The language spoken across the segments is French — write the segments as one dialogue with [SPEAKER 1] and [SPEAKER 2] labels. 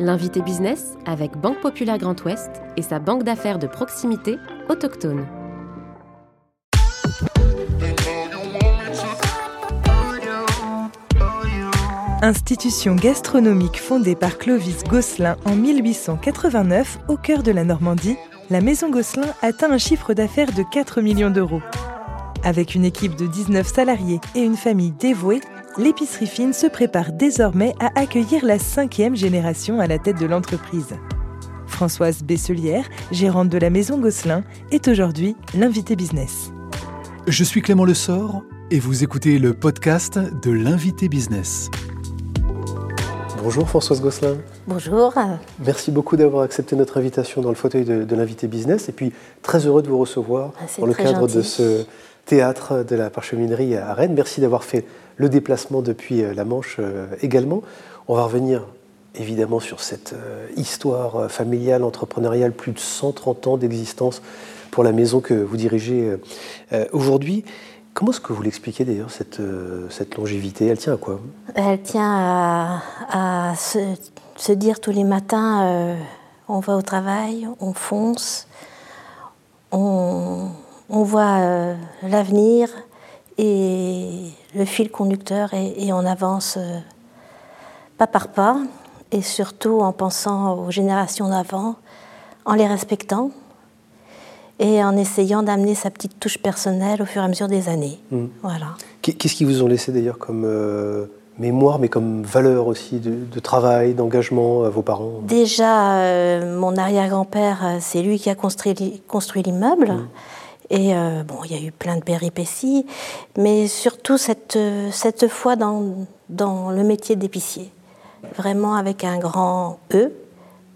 [SPEAKER 1] L'invité business avec Banque Populaire Grand Ouest et sa banque d'affaires de proximité autochtone.
[SPEAKER 2] Institution gastronomique fondée par Clovis Gosselin en 1889 au cœur de la Normandie, la Maison Gosselin atteint un chiffre d'affaires de 4 millions d'euros. Avec une équipe de 19 salariés et une famille dévouée, l'épicerie fine se prépare désormais à accueillir la cinquième génération à la tête de l'entreprise. Françoise Besselière, gérante de la maison Gosselin, est aujourd'hui l'invité business.
[SPEAKER 3] Je suis Clément Lessort et vous écoutez le podcast de l'invité business.
[SPEAKER 4] Bonjour Françoise Gosselin.
[SPEAKER 5] Bonjour.
[SPEAKER 4] Merci beaucoup d'avoir accepté notre invitation dans le fauteuil de, l'invité business et puis très heureux de vous recevoir
[SPEAKER 5] ah,
[SPEAKER 4] dans le cadre
[SPEAKER 5] gentil.
[SPEAKER 4] de ce théâtre de la parcheminerie à Rennes. Merci d'avoir fait le déplacement depuis euh, la Manche euh, également. On va revenir évidemment sur cette euh, histoire familiale, entrepreneuriale, plus de 130 ans d'existence pour la maison que vous dirigez aujourd'hui. Comment est-ce que vous l'expliquez d'ailleurs, cette, cette, longévité? Elle tient à quoi?
[SPEAKER 5] Elle tient à, se, dire tous les matins, on va au travail, on fonce, on, on voit euh, l'avenir et le fil conducteur et, et on avance euh, pas par pas et surtout en pensant aux générations d'avant, en les respectant et en essayant d'amener sa petite touche personnelle au fur et à mesure des années. Mmh. Voilà.
[SPEAKER 4] Qu'est-ce qu'ils vous ont laissé d'ailleurs comme euh, mémoire, mais comme valeur aussi de, de travail, d'engagement à vos parents?
[SPEAKER 5] Déjà, euh, mon arrière-grand-père, c'est lui qui a construit, construit l'immeuble. Mmh. Et euh, bon, il y a eu plein de péripéties, mais surtout cette, cette foi dans, dans le métier d'épicier, vraiment avec un grand E,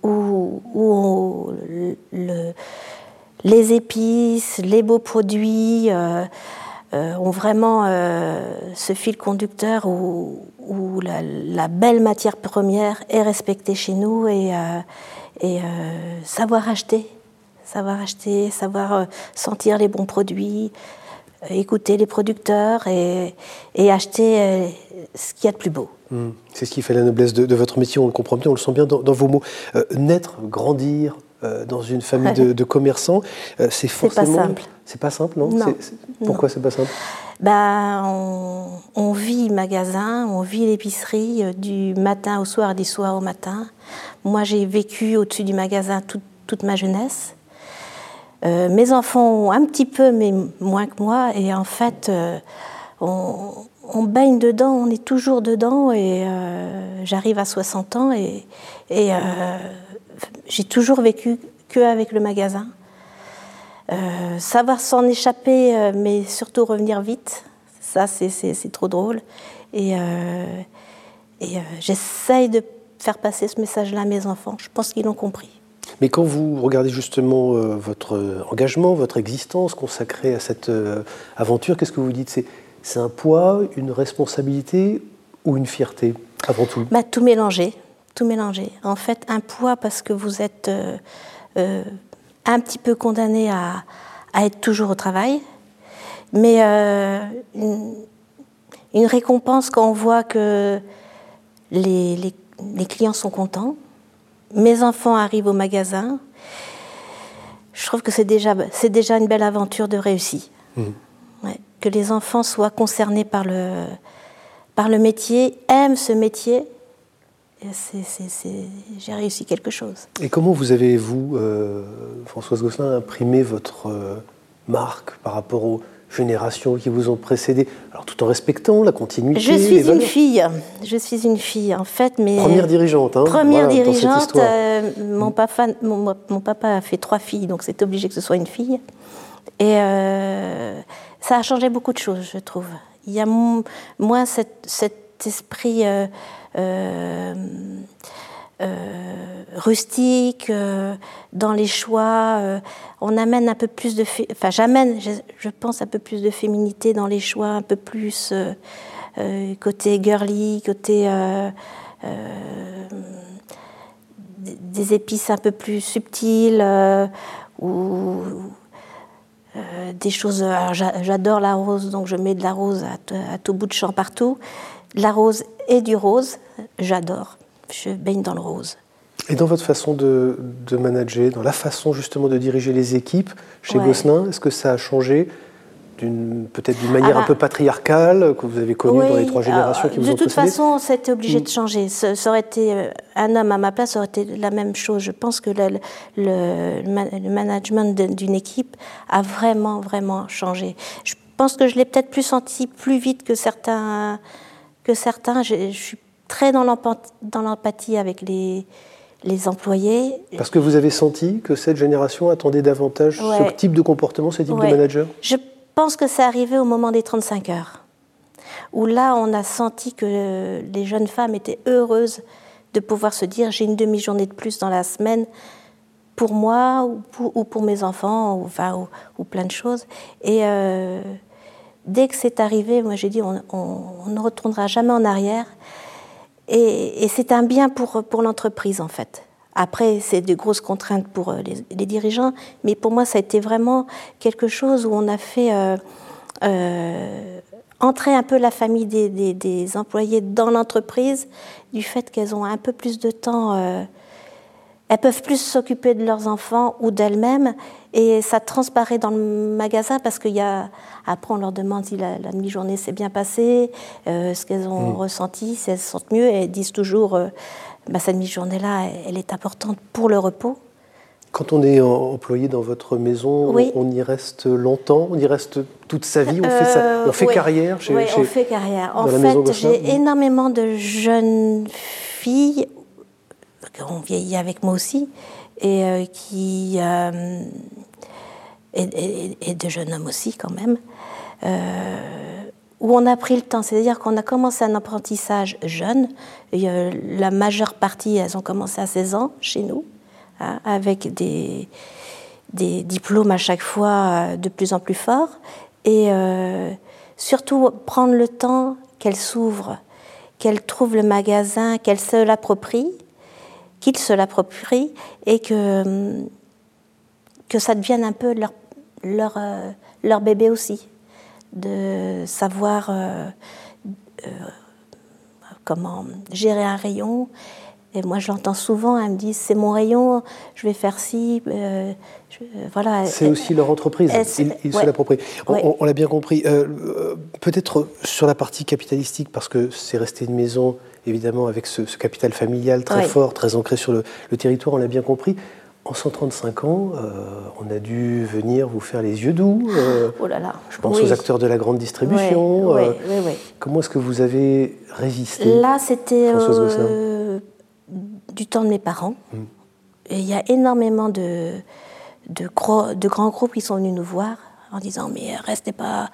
[SPEAKER 5] où, où les épices, les beaux produits euh, euh, ont vraiment euh, ce fil conducteur où, où la, belle matière première est respectée chez nous euh, et savoir acheter savoir acheter, savoir euh, sentir les bons produits, euh, écouter les producteurs et, et acheter euh, ce qu'il y a de plus beau.
[SPEAKER 4] Mmh. C'est ce qui fait la noblesse de, de, votre métier, on le comprend bien, on le sent bien dans, dans vos mots. Euh, naître, grandir euh, dans une famille de, de commerçants, euh, c'est forcément...
[SPEAKER 5] C'est pas simple.
[SPEAKER 4] C'est pas simple, non,
[SPEAKER 5] non.
[SPEAKER 4] c est, c est... Pourquoi c'est pas simple?
[SPEAKER 5] Ben, on, on, vit magasin, on vit l'épicerie du matin au soir, du soir au matin. Moi, j'ai vécu au-dessus du magasin toute, toute ma jeunesse. Euh, mes enfants ont un petit peu, mais moins que moi, et en fait, euh, on, baigne dedans, on est toujours dedans, et euh, j'arrive à 60 ans, et, et j'ai toujours vécu que avec le magasin. savoir s'en échapper, mais surtout revenir vite, ça c'est trop drôle. Et, et j'essaye de faire passer ce message-là à mes enfants. Je pense qu'ils l'ont compris.
[SPEAKER 4] Mais quand vous regardez justement euh, votre engagement, votre existence consacrée à cette euh, aventure, qu'est-ce que vous dites? C'est un poids, une responsabilité ou une fierté avant tout?
[SPEAKER 5] Bah, Tout mélanger, tout. En fait, un poids parce que vous êtes euh, un petit peu condamné à, être toujours au travail, mais euh, une, récompense quand on voit que les clients sont contents mes enfants arrivent au magasin, je trouve que c'est déjà, c'est déjà une belle aventure de réussite. Mmh. Ouais. Que les enfants soient concernés par le, par le métier, aiment ce métier, j'ai réussi quelque chose.
[SPEAKER 4] Et comment vous avez, vous, euh, Françoise Gosselin, imprimé votre euh, marque par rapport aux générations qui vous ont précédé, alors tout en respectant la continuité.
[SPEAKER 5] Je suis une fille, je suis une fille en fait, mais
[SPEAKER 4] première dirigeante. Hein,
[SPEAKER 5] première voilà, dirigeante. Euh, mon, papa, mon, mon, papa a fait trois filles, donc c'est obligé que ce soit une fille. Et euh, ça a changé beaucoup de choses, je trouve. Il y a moins cet, cet esprit. Euh, euh, rustique, euh, dans les choix. Euh, on amène un peu plus de, enfin j'amène, je, pense un peu plus de féminité dans les choix, un peu plus côté girly, côté des épices un peu plus subtiles ou des choses. J'adore la rose, donc je mets de la rose à, à tout bout de champ partout. La rose et du rose, j'adore je baigne dans le rose.
[SPEAKER 4] Et dans votre façon de, manager, dans la façon justement de diriger les équipes chez Gosselin, est-ce que ça a changé peut-être d'une manière ah un bah peu patriarcale que vous avez connue dans les trois générations qui vous
[SPEAKER 5] ont
[SPEAKER 4] De
[SPEAKER 5] toute façon, c'était obligé mm. de changer. Ça, aurait été euh, un homme à ma place, ça aurait été la même chose. Je pense que le, le, management d'une équipe a vraiment, vraiment changé. Je pense que je l'ai peut-être plus senti plus vite que certains. Que certains. Je, je suis très dans l'empathie avec les, les employés.
[SPEAKER 4] Parce que vous avez senti que cette génération attendait davantage ce type de comportement, ce type de manager
[SPEAKER 5] Je pense que c'est arrivé au moment des 35 heures, où là, on a senti que les jeunes femmes étaient heureuses de pouvoir se dire j'ai une demi-journée de plus dans la semaine pour moi ou pour, mes enfants, ou, enfin, ou, plein de choses. Et euh, dès que c'est arrivé, moi j'ai dit on, on, ne retournera jamais en arrière. Et, c'est un bien pour, pour l'entreprise, en fait. Après, c'est de grosses contraintes pour euh, les, dirigeants, mais pour moi, ça a été vraiment quelque chose où on a fait euh, euh, entrer un peu la famille des, des, employés dans l'entreprise, du fait qu'elles ont un peu plus de temps, elles peuvent plus s'occuper de leurs enfants ou d'elles-mêmes, et ça transparaît dans le magasin parce qu'il y a. Après, on leur demande si la, demi-journée s'est bien passée, euh, ce qu'elles ont mm. ressenti, si elles se sentent mieux. Et elles disent toujours euh, bah, cette demi-journée-là, elle est importante pour le repos.
[SPEAKER 4] Quand on est employé dans votre maison, on y reste longtemps, on y reste toute sa vie, on fait, ça, on fait
[SPEAKER 5] euh,
[SPEAKER 4] carrière
[SPEAKER 5] chez, Oui, on fait carrière. En fait, j'ai énormément de jeunes filles qui ont vieilli avec moi aussi, et qui et, de jeunes hommes aussi quand même, euh, où on a pris le temps. C'est-à-dire qu'on a commencé un apprentissage jeune. la majeure partie, elles ont commencé à 16 ans chez nous, hein, avec des, diplômes à chaque fois euh, de plus en plus forts. Et euh, surtout prendre le temps qu'elles s'ouvrent, qu'elles trouvent le magasin, qu'elles se l'approprient, qu'ils se l'approprient et que que ça devienne un peu leur, leur, euh, leur bébé aussi, de savoir euh, euh, comment gérer un rayon. Et moi, je l'entends souvent, elles me disent c'est mon rayon, je vais faire ci. voilà.
[SPEAKER 4] C'est aussi leur entreprise, ils, se l'approprient. On, l'a bien compris. Peut-être sur la partie capitalistique, parce que c'est resté une maison, évidemment, avec ce, capital familial très fort, très ancré sur le, le territoire, on l'a bien compris en 135 ans, euh, on a dû venir vous faire les yeux doux.
[SPEAKER 5] Euh, oh là là.
[SPEAKER 4] Je pense aux acteurs de la grande distribution. Euh, comment est-ce que vous avez résisté
[SPEAKER 5] Là, c'était du temps de mes parents. Hmm. il y a énormément de, de, de, grands groupes qui sont venus nous voir en disant mais restez pas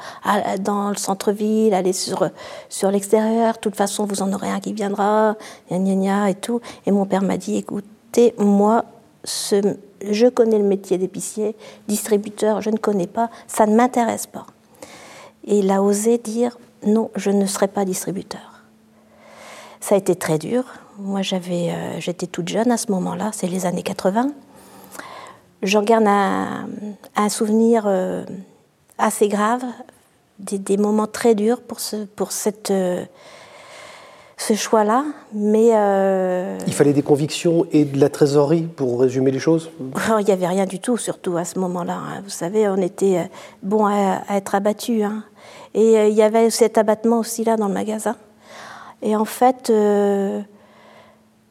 [SPEAKER 5] dans le centre-ville, allez sur, sur l'extérieur, de toute façon vous en aurez un qui viendra, gna gna gna et tout. Et mon père m'a dit écoutez, moi je connais le métier d'épicier, distributeur, je ne connais pas, ça ne m'intéresse pas. Et il a osé dire non, je ne serai pas distributeur. Ça a été très dur. Moi, j'avais, euh, j'étais toute jeune à ce moment-là, c'est les années 80. J'en garde un, souvenir euh, assez grave, des, moments très durs pour, ce, pour cette, euh, ce choix-là, mais... Euh,
[SPEAKER 4] Il fallait des convictions et de la trésorerie pour résumer les choses?
[SPEAKER 5] Oh, Il n'y avait rien du tout, surtout à ce moment-là. Hein. Vous savez, on était bon à, être abattus. Hein. Et il y avait cet abattement aussi là dans le magasin. Et en fait,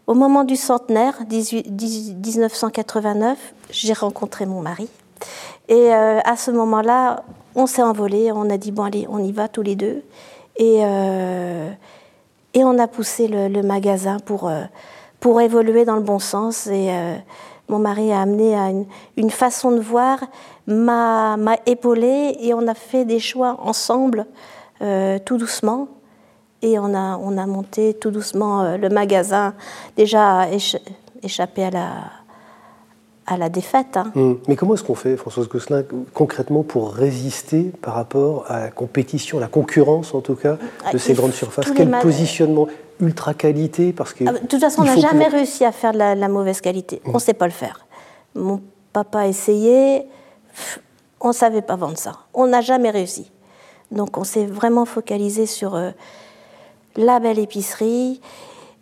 [SPEAKER 5] au moment du centenaire, 1989, j'ai rencontré mon mari. Et à ce moment-là, on s'est envolé, on a dit, bon allez, on y va tous les deux. Et et on a poussé le, magasin pour, euh, pour évoluer dans le bon sens. Et euh, mon mari a amené à une, façon de voir, m'a épaulé et on a fait des choix ensemble, euh, tout doucement. Et on a, on a monté tout doucement le magasin, déjà échappé à la, à la défaite. Hein.
[SPEAKER 4] Hum. Mais comment est-ce qu'on fait, Françoise Gosselin, concrètement pour résister par rapport à la compétition, la concurrence en tout cas, de ah, ces grandes surfaces? Quel positionnement Ultra qualité parce que
[SPEAKER 5] ah, De toute façon, on n'a jamais réussi à faire de la, mauvaise qualité. On ne hum. sait pas le faire. Mon papa a essayé, on ne savait pas vendre ça. On n'a jamais réussi. Donc on s'est vraiment focalisé sur euh, la belle épicerie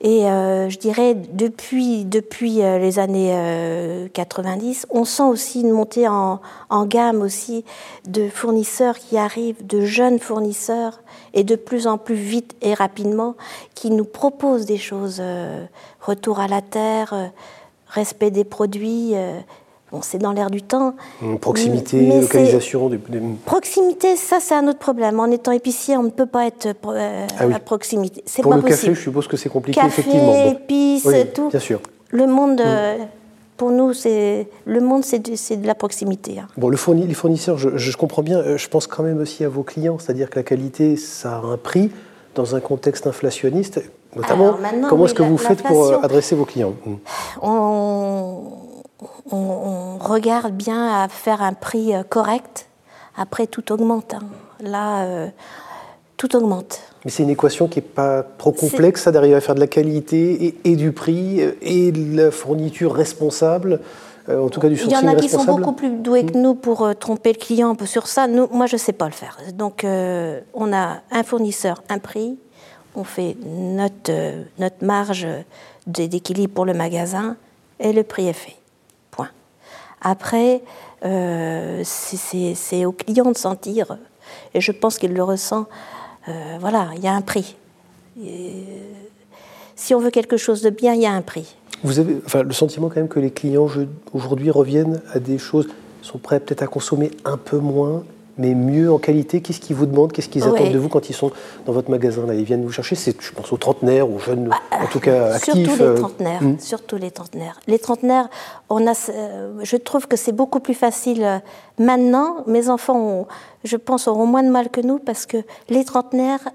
[SPEAKER 5] Et euh, je dirais, depuis, depuis euh, les années 90, on sent aussi une montée en, en, gamme aussi de fournisseurs qui arrivent, de jeunes fournisseurs, et de plus en plus vite et rapidement, qui nous proposent des choses. retour à la terre, respect des produits, Bon, c'est dans l'air du temps.
[SPEAKER 4] Proximité, localisation.
[SPEAKER 5] Proximité, ça c'est un autre problème. En étant épicier, on ne peut pas être euh, ah à proximité.
[SPEAKER 4] C'est Pour le café, je suppose que c'est compliqué,
[SPEAKER 5] café,
[SPEAKER 4] effectivement.
[SPEAKER 5] Café, épices, tout.
[SPEAKER 4] Bien sûr.
[SPEAKER 5] Le monde, euh, pour nous, c'est le monde, c'est de, de, la proximité. Hein.
[SPEAKER 4] Bon, le les fournisseurs, je, je, comprends bien. Euh, je pense quand même aussi à vos clients, c'est-à-dire que la qualité, ça a un prix dans un contexte inflationniste. Notamment, comment est-ce que vous faites pour adresser vos clients?
[SPEAKER 5] On on, regarde bien à faire un prix euh, correct. Après, tout augmente. Hein. Là, euh, tout augmente.
[SPEAKER 4] Mais c'est une équation qui n'est pas trop complexe, ça, d'arriver à faire de la qualité et, du prix euh, et de la fourniture responsable en tout cas du
[SPEAKER 5] Il y en
[SPEAKER 4] a qui
[SPEAKER 5] sont beaucoup plus doués que hmm. nous pour tromper le client sur ça. Nous, moi, je ne sais pas le faire. Donc, on a un fournisseur, un prix, on fait notre, notre marge d'équilibre pour le magasin et le prix est fait. Après, euh, c'est au client de sentir, et je pense qu'il le ressent, euh, voilà, il y a un prix. si on veut quelque chose de bien, il y a un prix.
[SPEAKER 4] Vous avez enfin, le sentiment quand même que les clients aujourd'hui reviennent à des choses, sont prêts peut-être à consommer un peu moins mais mieux en qualité Qu'est-ce qu'ils vous demandent Qu'est-ce qu'ils attendent de vous quand ils sont dans votre magasin là Ils viennent vous chercher C'est, je pense, aux trentenaires, aux jeunes, en tout cas actifs.
[SPEAKER 5] Surtout les euh, trentenaires. Hmm. Surtout les trentenaires. Les trentenaires, on a, euh, je trouve que c'est beaucoup plus facile euh, maintenant. Mes enfants, je pense, auront moins de mal que nous parce que les trentenaires,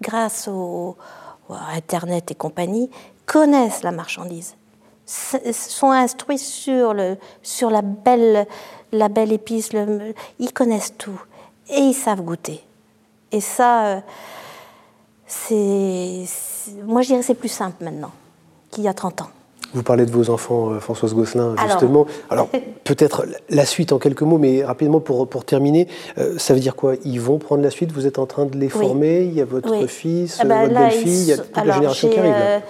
[SPEAKER 5] grâce au, à Internet et compagnie, connaissent la marchandise sont instruits sur, le, sur la, belle, la belle épice, ils connaissent tout et ils savent goûter. Et ça, euh, c'est. Moi, je dirais c'est plus simple maintenant qu'il y a 30 ans.
[SPEAKER 4] Vous parlez de vos enfants, euh, Françoise Gosselin, justement. Alors, peut-être la suite en quelques mots, mais rapidement pour, pour terminer, euh, ça veut dire quoi? Ils vont prendre la suite? Vous êtes en train de les former? Il y a votre fils, bah votre belle-fille, il y a toute la génération qui arrive.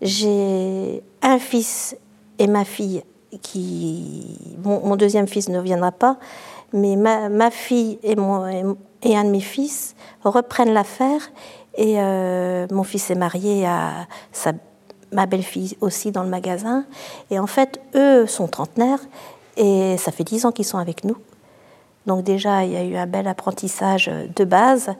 [SPEAKER 5] J'ai un fils et ma fille qui. Mon, deuxième fils ne viendra pas, mais ma, ma fille et, mon, et, un de mes fils reprennent l'affaire. Et euh, mon fils est marié à sa, ma belle-fille aussi dans le magasin. Et en fait, eux sont trentenaires et ça fait dix ans qu'ils sont avec nous. Donc déjà, il y a eu un bel apprentissage de base.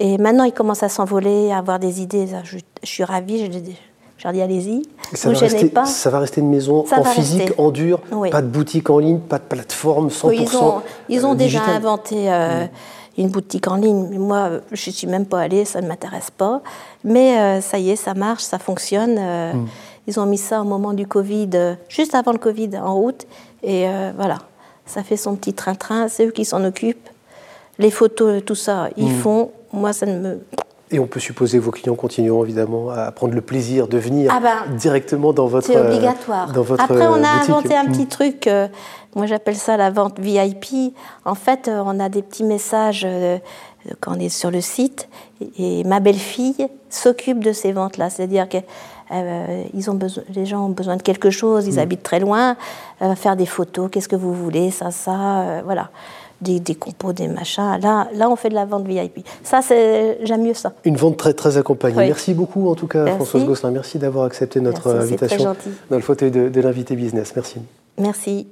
[SPEAKER 5] Et maintenant, ils commencent à s'envoler, à avoir des idées. Je, je suis ravie. Je leur dis allez-y,
[SPEAKER 4] ça, va rester, pas. ça va rester une maison en physique, en dur, pas de boutique en ligne, pas de plateforme 100%
[SPEAKER 5] Ils ont, ils ont euh, déjà inventé euh, mm. une boutique en ligne, mais moi je ne suis même pas allée, ça ne m'intéresse pas. Mais euh, ça y est, ça marche, ça fonctionne. Mm. Ils ont mis ça au moment du Covid, juste avant le Covid, en route. Et voilà, ça fait son petit train-train, c'est eux qui s'en occupent. Les photos, tout ça, ils mm. font. Moi, ça ne me
[SPEAKER 4] et on peut supposer que vos clients continueront évidemment à prendre le plaisir de venir ah ben, directement dans votre
[SPEAKER 5] C'est obligatoire. Dans votre Après, on a inventé un petit mm. truc, euh, moi j'appelle ça la vente VIP. En fait, euh, on a des petits messages euh, quand on est sur le site et, ma belle-fille s'occupe de ces ventes-là. C'est-à-dire que ils ont besoin, les gens ont besoin de quelque chose, ils mm. habitent très loin, faire des photos, qu'est-ce que vous voulez, ça, ça, voilà des, des, compos, des machins. Là, là, on fait de la vente VIP. Ça, j'aime mieux ça.
[SPEAKER 4] Une vente très, très accompagnée. Merci beaucoup, en tout cas, Françoise Gosselin. Merci d'avoir accepté notre invitation dans le fauteuil de, de l'invité business. Merci.
[SPEAKER 5] Merci.